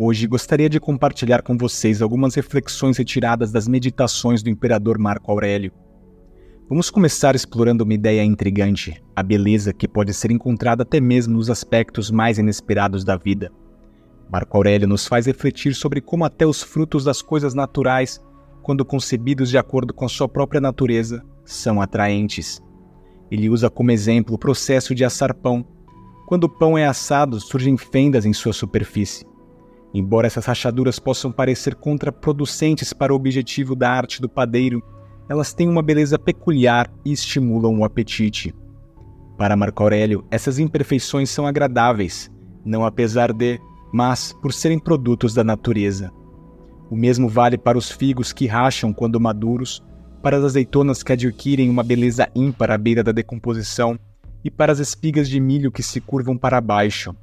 Hoje gostaria de compartilhar com vocês algumas reflexões retiradas das meditações do imperador Marco Aurélio. Vamos começar explorando uma ideia intrigante, a beleza que pode ser encontrada até mesmo nos aspectos mais inesperados da vida. Marco Aurélio nos faz refletir sobre como até os frutos das coisas naturais, quando concebidos de acordo com a sua própria natureza, são atraentes. Ele usa como exemplo o processo de assar pão. Quando o pão é assado, surgem fendas em sua superfície. Embora essas rachaduras possam parecer contraproducentes para o objetivo da arte do padeiro, elas têm uma beleza peculiar e estimulam o apetite. Para Marco Aurélio, essas imperfeições são agradáveis, não apesar de, mas por serem produtos da natureza. O mesmo vale para os figos que racham quando maduros para as azeitonas que adquirem uma beleza ímpar à beira da decomposição e para as espigas de milho que se curvam para baixo.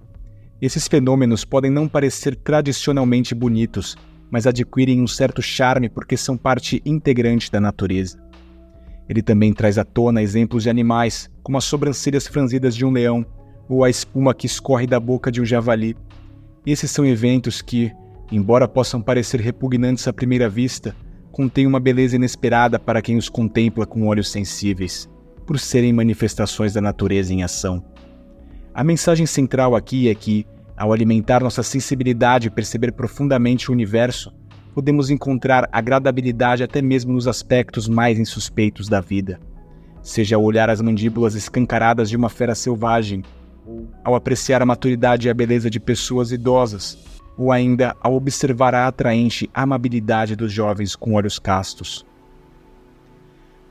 Esses fenômenos podem não parecer tradicionalmente bonitos, mas adquirem um certo charme porque são parte integrante da natureza. Ele também traz à tona exemplos de animais, como as sobrancelhas franzidas de um leão ou a espuma que escorre da boca de um javali. Esses são eventos que, embora possam parecer repugnantes à primeira vista, contêm uma beleza inesperada para quem os contempla com olhos sensíveis, por serem manifestações da natureza em ação. A mensagem central aqui é que, ao alimentar nossa sensibilidade e perceber profundamente o universo, podemos encontrar agradabilidade até mesmo nos aspectos mais insuspeitos da vida. Seja ao olhar as mandíbulas escancaradas de uma fera selvagem, ao apreciar a maturidade e a beleza de pessoas idosas, ou ainda ao observar a atraente amabilidade dos jovens com olhos castos.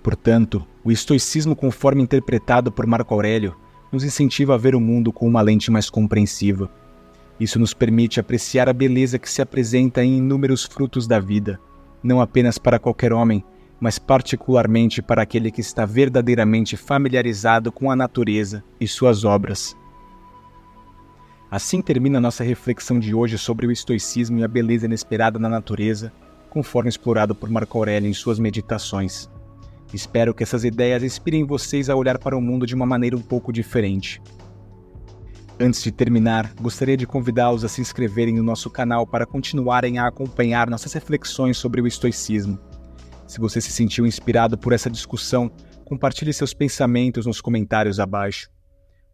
Portanto, o estoicismo, conforme interpretado por Marco Aurélio, nos incentiva a ver o mundo com uma lente mais compreensiva. Isso nos permite apreciar a beleza que se apresenta em inúmeros frutos da vida, não apenas para qualquer homem, mas particularmente para aquele que está verdadeiramente familiarizado com a natureza e suas obras. Assim termina nossa reflexão de hoje sobre o estoicismo e a beleza inesperada na natureza, conforme explorado por Marco Aurélio em suas meditações. Espero que essas ideias inspirem vocês a olhar para o mundo de uma maneira um pouco diferente. Antes de terminar, gostaria de convidá-los a se inscreverem no nosso canal para continuarem a acompanhar nossas reflexões sobre o estoicismo. Se você se sentiu inspirado por essa discussão, compartilhe seus pensamentos nos comentários abaixo.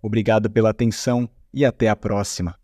Obrigado pela atenção e até a próxima.